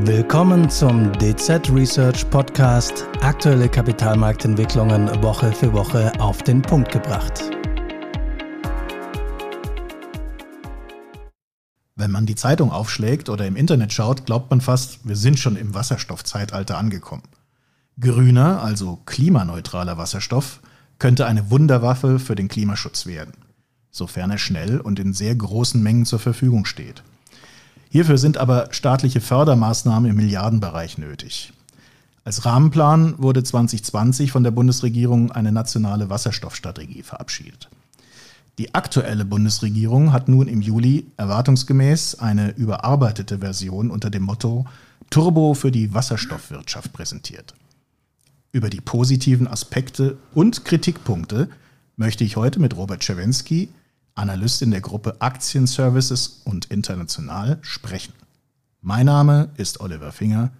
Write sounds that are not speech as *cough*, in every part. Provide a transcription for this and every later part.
Willkommen zum DZ Research Podcast. Aktuelle Kapitalmarktentwicklungen Woche für Woche auf den Punkt gebracht. Wenn man die Zeitung aufschlägt oder im Internet schaut, glaubt man fast, wir sind schon im Wasserstoffzeitalter angekommen. Grüner, also klimaneutraler Wasserstoff, könnte eine Wunderwaffe für den Klimaschutz werden, sofern er schnell und in sehr großen Mengen zur Verfügung steht. Hierfür sind aber staatliche Fördermaßnahmen im Milliardenbereich nötig. Als Rahmenplan wurde 2020 von der Bundesregierung eine nationale Wasserstoffstrategie verabschiedet. Die aktuelle Bundesregierung hat nun im Juli erwartungsgemäß eine überarbeitete Version unter dem Motto Turbo für die Wasserstoffwirtschaft präsentiert. Über die positiven Aspekte und Kritikpunkte möchte ich heute mit Robert Czerwinski, Analyst in der Gruppe Aktienservices und International, sprechen. Mein Name ist Oliver Finger,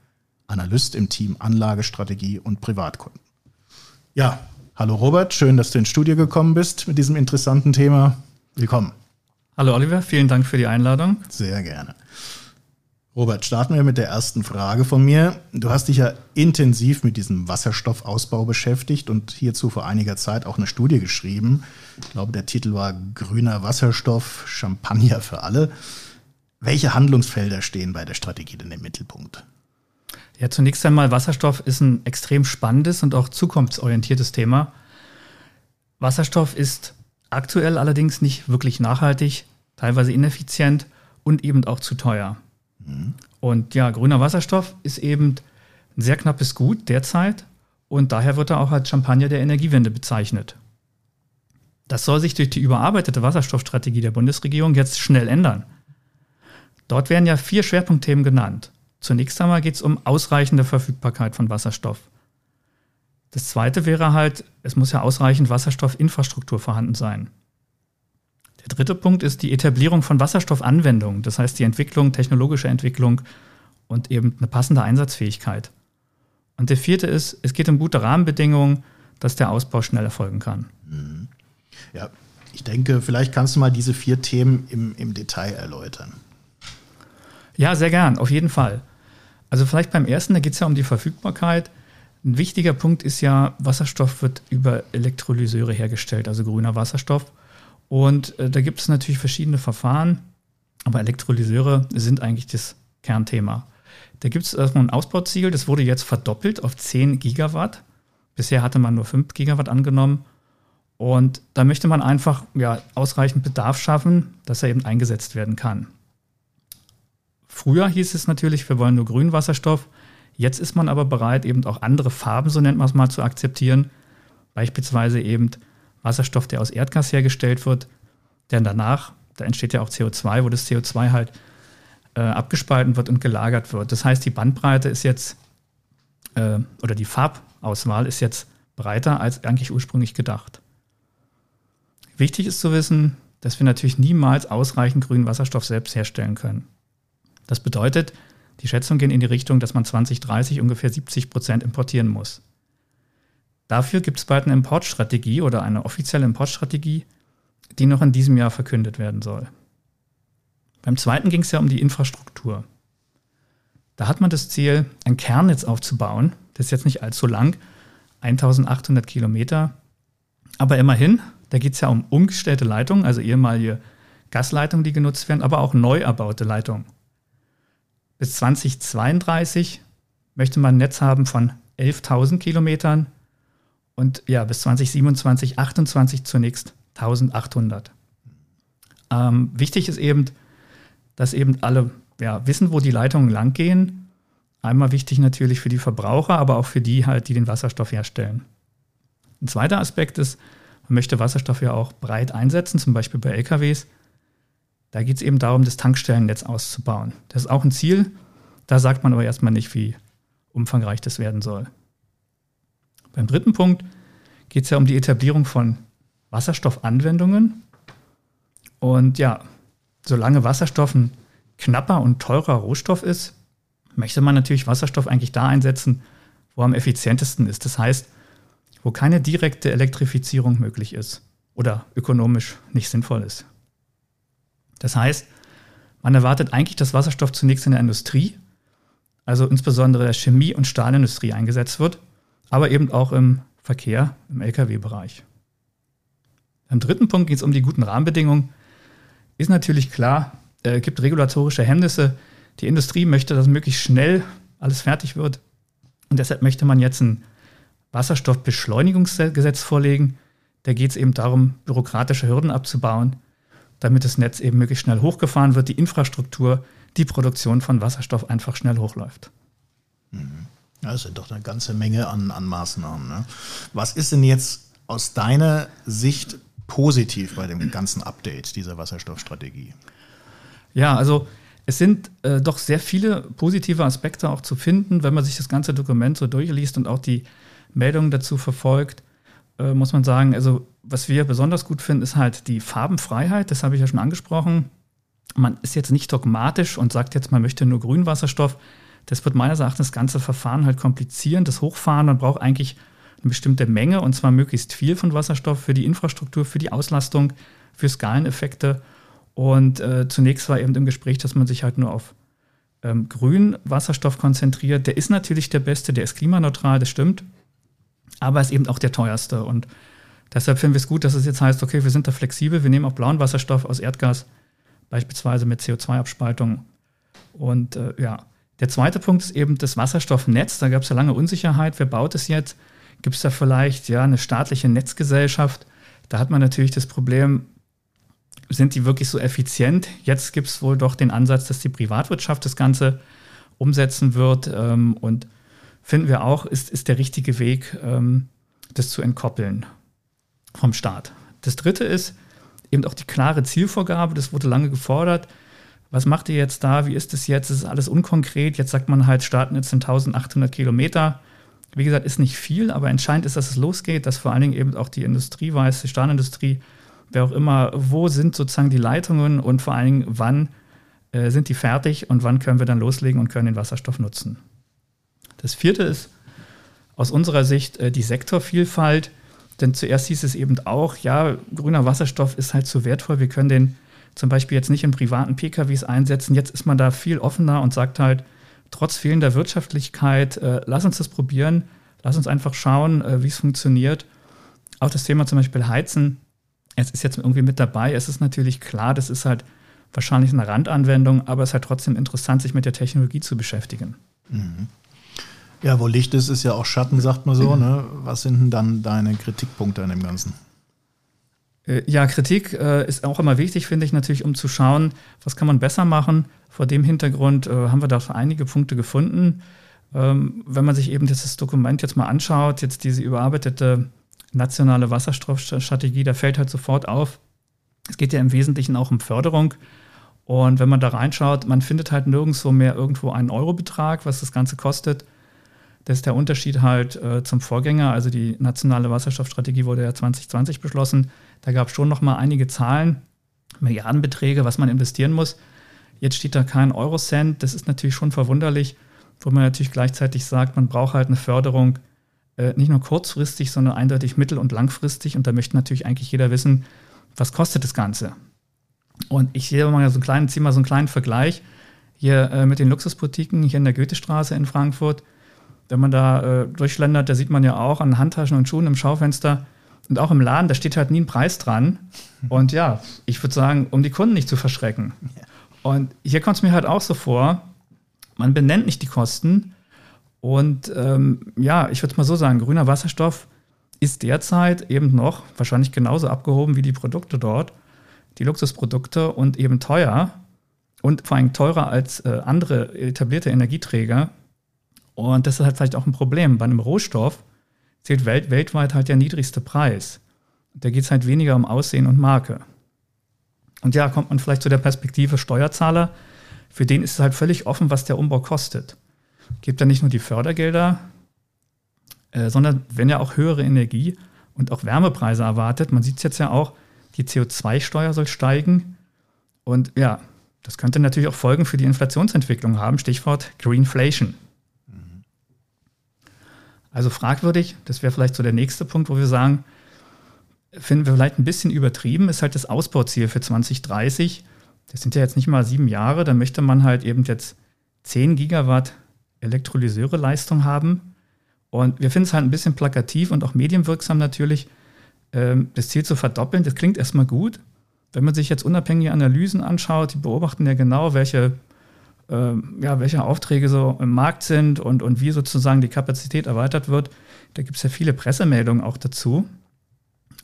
Analyst im Team Anlagestrategie und Privatkunden. Ja, hallo Robert, schön, dass du ins Studio gekommen bist mit diesem interessanten Thema. Willkommen. Hallo Oliver, vielen Dank für die Einladung. Sehr gerne. Robert, starten wir mit der ersten Frage von mir. Du hast dich ja intensiv mit diesem Wasserstoffausbau beschäftigt und hierzu vor einiger Zeit auch eine Studie geschrieben. Ich glaube, der Titel war Grüner Wasserstoff, Champagner für alle. Welche Handlungsfelder stehen bei der Strategie denn im Mittelpunkt? Ja, zunächst einmal, Wasserstoff ist ein extrem spannendes und auch zukunftsorientiertes Thema. Wasserstoff ist aktuell allerdings nicht wirklich nachhaltig, teilweise ineffizient und eben auch zu teuer. Und ja, grüner Wasserstoff ist eben ein sehr knappes Gut derzeit und daher wird er auch als Champagner der Energiewende bezeichnet. Das soll sich durch die überarbeitete Wasserstoffstrategie der Bundesregierung jetzt schnell ändern. Dort werden ja vier Schwerpunktthemen genannt. Zunächst einmal geht es um ausreichende Verfügbarkeit von Wasserstoff. Das zweite wäre halt, es muss ja ausreichend Wasserstoffinfrastruktur vorhanden sein. Der dritte Punkt ist die Etablierung von Wasserstoffanwendungen, das heißt die Entwicklung, technologische Entwicklung und eben eine passende Einsatzfähigkeit. Und der vierte ist, es geht um gute Rahmenbedingungen, dass der Ausbau schnell erfolgen kann. Mhm. Ja, ich denke, vielleicht kannst du mal diese vier Themen im, im Detail erläutern. Ja, sehr gern, auf jeden Fall. Also vielleicht beim ersten, da geht es ja um die Verfügbarkeit. Ein wichtiger Punkt ist ja, Wasserstoff wird über Elektrolyseure hergestellt, also grüner Wasserstoff. Und äh, da gibt es natürlich verschiedene Verfahren, aber Elektrolyseure sind eigentlich das Kernthema. Da gibt es erstmal ein Ausbauziel, das wurde jetzt verdoppelt auf 10 Gigawatt. Bisher hatte man nur 5 Gigawatt angenommen. Und da möchte man einfach ja, ausreichend Bedarf schaffen, dass er eben eingesetzt werden kann. Früher hieß es natürlich, wir wollen nur grünen Wasserstoff. Jetzt ist man aber bereit, eben auch andere Farben, so nennt man es mal, zu akzeptieren. Beispielsweise eben Wasserstoff, der aus Erdgas hergestellt wird, denn danach, da entsteht ja auch CO2, wo das CO2 halt äh, abgespalten wird und gelagert wird. Das heißt, die Bandbreite ist jetzt, äh, oder die Farbauswahl ist jetzt breiter als eigentlich ursprünglich gedacht. Wichtig ist zu wissen, dass wir natürlich niemals ausreichend grünen Wasserstoff selbst herstellen können. Das bedeutet, die Schätzungen gehen in die Richtung, dass man 2030 ungefähr 70 Prozent importieren muss. Dafür gibt es bald eine Importstrategie oder eine offizielle Importstrategie, die noch in diesem Jahr verkündet werden soll. Beim zweiten ging es ja um die Infrastruktur. Da hat man das Ziel, ein Kernnetz aufzubauen. Das ist jetzt nicht allzu lang, 1800 Kilometer. Aber immerhin, da geht es ja um umgestellte Leitungen, also ehemalige Gasleitungen, die genutzt werden, aber auch neu erbaute Leitungen. Bis 2032 möchte man ein Netz haben von 11.000 Kilometern und ja, bis 2027, 28 zunächst 1800. Ähm, wichtig ist eben, dass eben alle ja, wissen, wo die Leitungen langgehen. Einmal wichtig natürlich für die Verbraucher, aber auch für die halt, die den Wasserstoff herstellen. Ein zweiter Aspekt ist, man möchte Wasserstoff ja auch breit einsetzen, zum Beispiel bei LKWs. Da geht es eben darum, das Tankstellennetz auszubauen. Das ist auch ein Ziel. Da sagt man aber erstmal nicht, wie umfangreich das werden soll. Beim dritten Punkt geht es ja um die Etablierung von Wasserstoffanwendungen. Und ja, solange Wasserstoff ein knapper und teurer Rohstoff ist, möchte man natürlich Wasserstoff eigentlich da einsetzen, wo er am effizientesten ist. Das heißt, wo keine direkte Elektrifizierung möglich ist oder ökonomisch nicht sinnvoll ist. Das heißt, man erwartet eigentlich, dass Wasserstoff zunächst in der Industrie, also insbesondere der Chemie- und Stahlindustrie eingesetzt wird, aber eben auch im Verkehr, im Lkw-Bereich. Am dritten Punkt geht es um die guten Rahmenbedingungen. Ist natürlich klar, äh, gibt regulatorische Hemmnisse. Die Industrie möchte, dass möglichst schnell alles fertig wird. Und deshalb möchte man jetzt ein Wasserstoffbeschleunigungsgesetz vorlegen. Da geht es eben darum, bürokratische Hürden abzubauen, damit das Netz eben möglichst schnell hochgefahren wird, die Infrastruktur, die Produktion von Wasserstoff einfach schnell hochläuft. Das sind doch eine ganze Menge an, an Maßnahmen. Ne? Was ist denn jetzt aus deiner Sicht positiv bei dem ganzen Update dieser Wasserstoffstrategie? Ja, also es sind äh, doch sehr viele positive Aspekte auch zu finden, wenn man sich das ganze Dokument so durchliest und auch die Meldungen dazu verfolgt, äh, muss man sagen, also was wir besonders gut finden, ist halt die Farbenfreiheit, das habe ich ja schon angesprochen. Man ist jetzt nicht dogmatisch und sagt jetzt, man möchte nur Grünwasserstoff. Das wird meines Erachtens das ganze Verfahren halt komplizieren, das Hochfahren. Man braucht eigentlich eine bestimmte Menge und zwar möglichst viel von Wasserstoff für die Infrastruktur, für die Auslastung, für Skaleneffekte. Und äh, zunächst war eben im Gespräch, dass man sich halt nur auf ähm, grünen Wasserstoff konzentriert. Der ist natürlich der beste, der ist klimaneutral, das stimmt, aber ist eben auch der teuerste. Und deshalb finden wir es gut, dass es jetzt heißt, okay, wir sind da flexibel, wir nehmen auch blauen Wasserstoff aus Erdgas, beispielsweise mit CO2-Abspaltung. Und äh, ja, der zweite Punkt ist eben das Wasserstoffnetz. Da gab es ja lange Unsicherheit. Wer baut es jetzt? Gibt es da vielleicht ja eine staatliche Netzgesellschaft? Da hat man natürlich das Problem, sind die wirklich so effizient? Jetzt gibt es wohl doch den Ansatz, dass die Privatwirtschaft das Ganze umsetzen wird. Ähm, und finden wir auch, ist, ist der richtige Weg, ähm, das zu entkoppeln vom Staat. Das dritte ist eben auch die klare Zielvorgabe. Das wurde lange gefordert. Was macht ihr jetzt da? Wie ist es jetzt? Das ist alles unkonkret. Jetzt sagt man halt, starten jetzt in 1800 Kilometer. Wie gesagt, ist nicht viel, aber entscheidend ist, dass es losgeht, dass vor allen Dingen eben auch die Industrie weiß, die Stahlindustrie, wer auch immer, wo sind sozusagen die Leitungen und vor allen Dingen, wann äh, sind die fertig und wann können wir dann loslegen und können den Wasserstoff nutzen. Das vierte ist aus unserer Sicht äh, die Sektorvielfalt, denn zuerst hieß es eben auch, ja, grüner Wasserstoff ist halt zu wertvoll, wir können den zum Beispiel jetzt nicht in privaten PKWs einsetzen. Jetzt ist man da viel offener und sagt halt, trotz fehlender Wirtschaftlichkeit, äh, lass uns das probieren, lass uns einfach schauen, äh, wie es funktioniert. Auch das Thema zum Beispiel Heizen es ist jetzt irgendwie mit dabei. Es ist natürlich klar, das ist halt wahrscheinlich eine Randanwendung, aber es ist halt trotzdem interessant, sich mit der Technologie zu beschäftigen. Mhm. Ja, wo Licht ist, ist ja auch Schatten, sagt man so. Ne? Was sind denn dann deine Kritikpunkte an dem Ganzen? Äh, ja, Kritik äh, ist auch immer wichtig, finde ich natürlich, um zu schauen, was kann man besser machen. Vor dem Hintergrund äh, haben wir da einige Punkte gefunden. Ähm, wenn man sich eben das Dokument jetzt mal anschaut, jetzt diese überarbeitete nationale Wasserstoffstrategie, da fällt halt sofort auf, es geht ja im Wesentlichen auch um Förderung. Und wenn man da reinschaut, man findet halt nirgendwo mehr irgendwo einen Eurobetrag, was das Ganze kostet. Das ist der Unterschied halt äh, zum Vorgänger. Also die nationale Wasserstoffstrategie wurde ja 2020 beschlossen. Da gab es schon noch mal einige Zahlen, Milliardenbeträge, was man investieren muss. Jetzt steht da kein Eurocent. Das ist natürlich schon verwunderlich, wo man natürlich gleichzeitig sagt, man braucht halt eine Förderung äh, nicht nur kurzfristig, sondern eindeutig mittel- und langfristig. Und da möchte natürlich eigentlich jeder wissen, was kostet das Ganze. Und ich sehe mal so einen kleinen, ziehe mal so einen kleinen Vergleich hier äh, mit den Luxusboutiquen hier in der Goethestraße in Frankfurt. Wenn man da äh, durchschlendert, da sieht man ja auch an Handtaschen und Schuhen im Schaufenster und auch im Laden, da steht halt nie ein Preis dran. *laughs* Und ja, ich würde sagen, um die Kunden nicht zu verschrecken. Und hier kommt es mir halt auch so vor, man benennt nicht die Kosten, und ähm, ja, ich würde es mal so sagen, grüner Wasserstoff ist derzeit eben noch wahrscheinlich genauso abgehoben wie die Produkte dort, die Luxusprodukte und eben teuer und vor allem teurer als äh, andere etablierte Energieträger. Und das ist halt vielleicht auch ein Problem. Bei einem Rohstoff zählt welt weltweit halt der niedrigste Preis. Da geht es halt weniger um Aussehen und Marke. Und ja, kommt man vielleicht zu der Perspektive Steuerzahler, für den ist es halt völlig offen, was der Umbau kostet gibt dann nicht nur die Fördergelder, äh, sondern wenn ja auch höhere Energie und auch Wärmepreise erwartet. Man sieht es jetzt ja auch, die CO2-Steuer soll steigen. Und ja, das könnte natürlich auch Folgen für die Inflationsentwicklung haben. Stichwort Greenflation. Also fragwürdig, das wäre vielleicht so der nächste Punkt, wo wir sagen, finden wir vielleicht ein bisschen übertrieben, ist halt das Ausbauziel für 2030. Das sind ja jetzt nicht mal sieben Jahre, da möchte man halt eben jetzt 10 Gigawatt Elektrolyseure-Leistung haben. Und wir finden es halt ein bisschen plakativ und auch medienwirksam natürlich, ähm, das Ziel zu verdoppeln. Das klingt erstmal gut. Wenn man sich jetzt unabhängige Analysen anschaut, die beobachten ja genau, welche, ja, welche Aufträge so im Markt sind und, und wie sozusagen die Kapazität erweitert wird. Da gibt es ja viele Pressemeldungen auch dazu.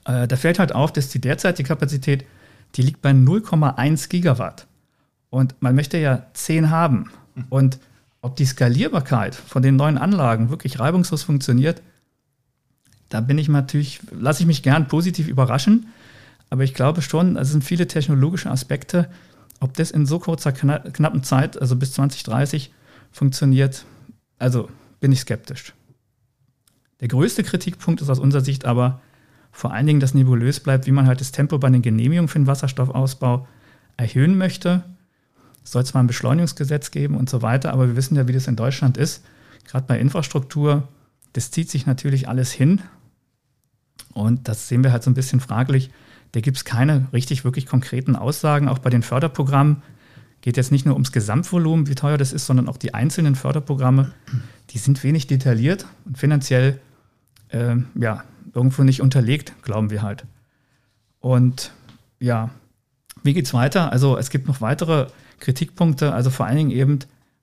Äh, da fällt halt auf, dass die derzeitige Kapazität, die liegt bei 0,1 Gigawatt. Und man möchte ja 10 haben. Und ob die Skalierbarkeit von den neuen Anlagen wirklich reibungslos funktioniert, da bin ich natürlich, lasse ich mich gern positiv überraschen. Aber ich glaube schon, es sind viele technologische Aspekte. Ob das in so kurzer, knappen Zeit, also bis 2030, funktioniert, also bin ich skeptisch. Der größte Kritikpunkt ist aus unserer Sicht aber vor allen Dingen, dass nebulös bleibt, wie man halt das Tempo bei den Genehmigungen für den Wasserstoffausbau erhöhen möchte. Es soll zwar ein Beschleunigungsgesetz geben und so weiter, aber wir wissen ja, wie das in Deutschland ist. Gerade bei Infrastruktur, das zieht sich natürlich alles hin. Und das sehen wir halt so ein bisschen fraglich. Da gibt es keine richtig, wirklich konkreten Aussagen. Auch bei den Förderprogrammen geht jetzt nicht nur ums Gesamtvolumen, wie teuer das ist, sondern auch die einzelnen Förderprogramme. Die sind wenig detailliert und finanziell äh, ja, irgendwo nicht unterlegt, glauben wir halt. Und ja, wie geht es weiter? Also es gibt noch weitere Kritikpunkte, also vor allen Dingen eben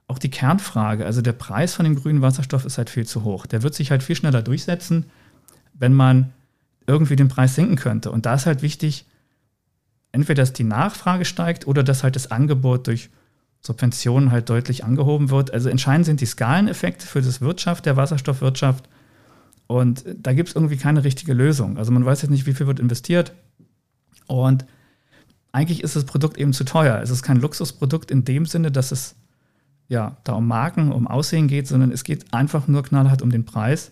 auch die Kernfrage. Also der Preis von dem grünen Wasserstoff ist halt viel zu hoch. Der wird sich halt viel schneller durchsetzen, wenn man irgendwie den Preis senken könnte. Und da ist halt wichtig, entweder dass die Nachfrage steigt oder dass halt das Angebot durch Subventionen halt deutlich angehoben wird. Also entscheidend sind die Skaleneffekte für das Wirtschaft, der Wasserstoffwirtschaft. Und da gibt es irgendwie keine richtige Lösung. Also man weiß jetzt nicht, wie viel wird investiert. Und eigentlich ist das Produkt eben zu teuer. Es ist kein Luxusprodukt in dem Sinne, dass es ja da um Marken, um Aussehen geht, sondern es geht einfach nur knallhart um den Preis.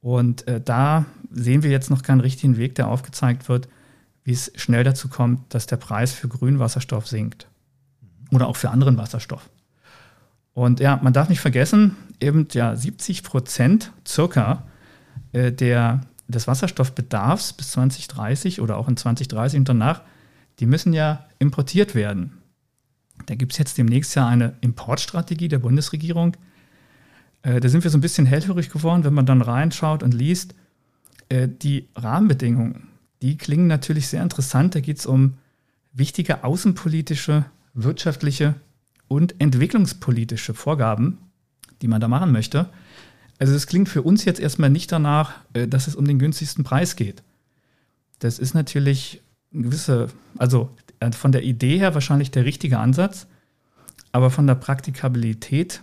Und äh, da sehen wir jetzt noch keinen richtigen Weg, der aufgezeigt wird, wie es schnell dazu kommt, dass der Preis für grünen Wasserstoff sinkt. Oder auch für anderen Wasserstoff. Und ja, man darf nicht vergessen, eben ja 70 Prozent circa äh, der, des Wasserstoffbedarfs bis 2030 oder auch in 2030 und danach die müssen ja importiert werden. Da gibt es jetzt demnächst ja eine Importstrategie der Bundesregierung. Äh, da sind wir so ein bisschen hellhörig geworden, wenn man dann reinschaut und liest. Äh, die Rahmenbedingungen, die klingen natürlich sehr interessant. Da geht es um wichtige außenpolitische, wirtschaftliche und entwicklungspolitische Vorgaben, die man da machen möchte. Also es klingt für uns jetzt erstmal nicht danach, äh, dass es um den günstigsten Preis geht. Das ist natürlich eine gewisse, also äh, von der Idee her wahrscheinlich der richtige Ansatz, aber von der Praktikabilität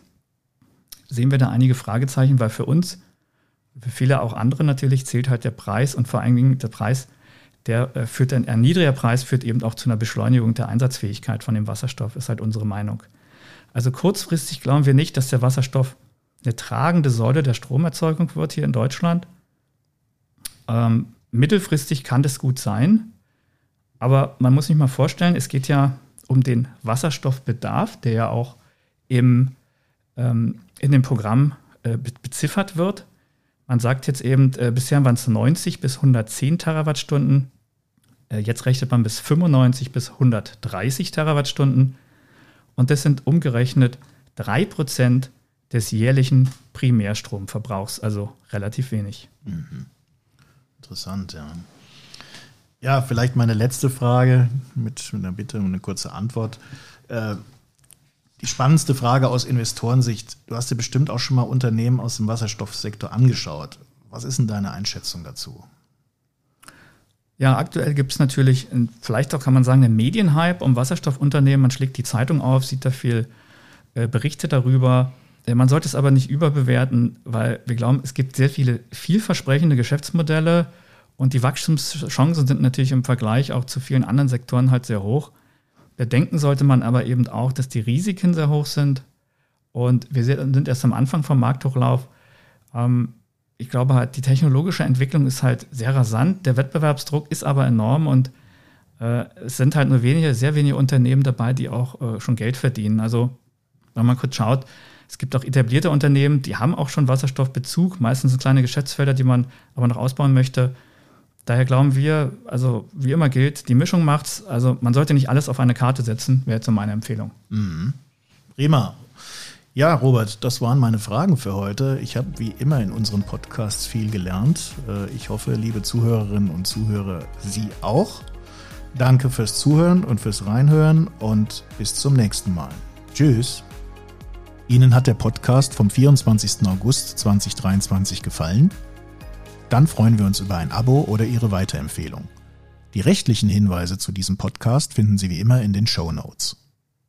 sehen wir da einige Fragezeichen, weil für uns, für viele auch andere natürlich, zählt halt der Preis und vor allen Dingen der Preis, der äh, führt ein, ein niedriger Preis führt eben auch zu einer Beschleunigung der Einsatzfähigkeit von dem Wasserstoff, ist halt unsere Meinung. Also kurzfristig glauben wir nicht, dass der Wasserstoff eine tragende Säule der Stromerzeugung wird hier in Deutschland. Ähm, mittelfristig kann das gut sein, aber man muss sich mal vorstellen, es geht ja um den Wasserstoffbedarf, der ja auch im, ähm, in dem Programm äh, beziffert wird. Man sagt jetzt eben, äh, bisher waren es 90 bis 110 Terawattstunden. Äh, jetzt rechnet man bis 95 bis 130 Terawattstunden. Und das sind umgerechnet 3% des jährlichen Primärstromverbrauchs, also relativ wenig. Mhm. Interessant, ja. Ja, vielleicht meine letzte Frage mit einer Bitte um eine kurze Antwort. Äh, die spannendste Frage aus Investorensicht. Du hast dir bestimmt auch schon mal Unternehmen aus dem Wasserstoffsektor angeschaut. Was ist denn deine Einschätzung dazu? Ja, aktuell gibt es natürlich, vielleicht auch kann man sagen, einen Medienhype um Wasserstoffunternehmen. Man schlägt die Zeitung auf, sieht da viel äh, Berichte darüber. Äh, man sollte es aber nicht überbewerten, weil wir glauben, es gibt sehr viele vielversprechende Geschäftsmodelle, und die Wachstumschancen sind natürlich im Vergleich auch zu vielen anderen Sektoren halt sehr hoch. Bedenken sollte man aber eben auch, dass die Risiken sehr hoch sind. Und wir sind erst am Anfang vom Markthochlauf. Ähm, ich glaube halt, die technologische Entwicklung ist halt sehr rasant. Der Wettbewerbsdruck ist aber enorm und äh, es sind halt nur wenige, sehr wenige Unternehmen dabei, die auch äh, schon Geld verdienen. Also, wenn man kurz schaut, es gibt auch etablierte Unternehmen, die haben auch schon Wasserstoffbezug, meistens kleine Geschäftsfelder, die man aber noch ausbauen möchte. Daher glauben wir, also wie immer gilt, die Mischung macht's. Also man sollte nicht alles auf eine Karte setzen, wäre jetzt so meine Empfehlung. Mhm. Prima. Ja, Robert, das waren meine Fragen für heute. Ich habe wie immer in unseren Podcasts viel gelernt. Äh, ich hoffe, liebe Zuhörerinnen und Zuhörer, Sie auch. Danke fürs Zuhören und fürs Reinhören und bis zum nächsten Mal. Tschüss. Ihnen hat der Podcast vom 24. August 2023 gefallen? Dann freuen wir uns über ein Abo oder Ihre Weiterempfehlung. Die rechtlichen Hinweise zu diesem Podcast finden Sie wie immer in den Show Notes.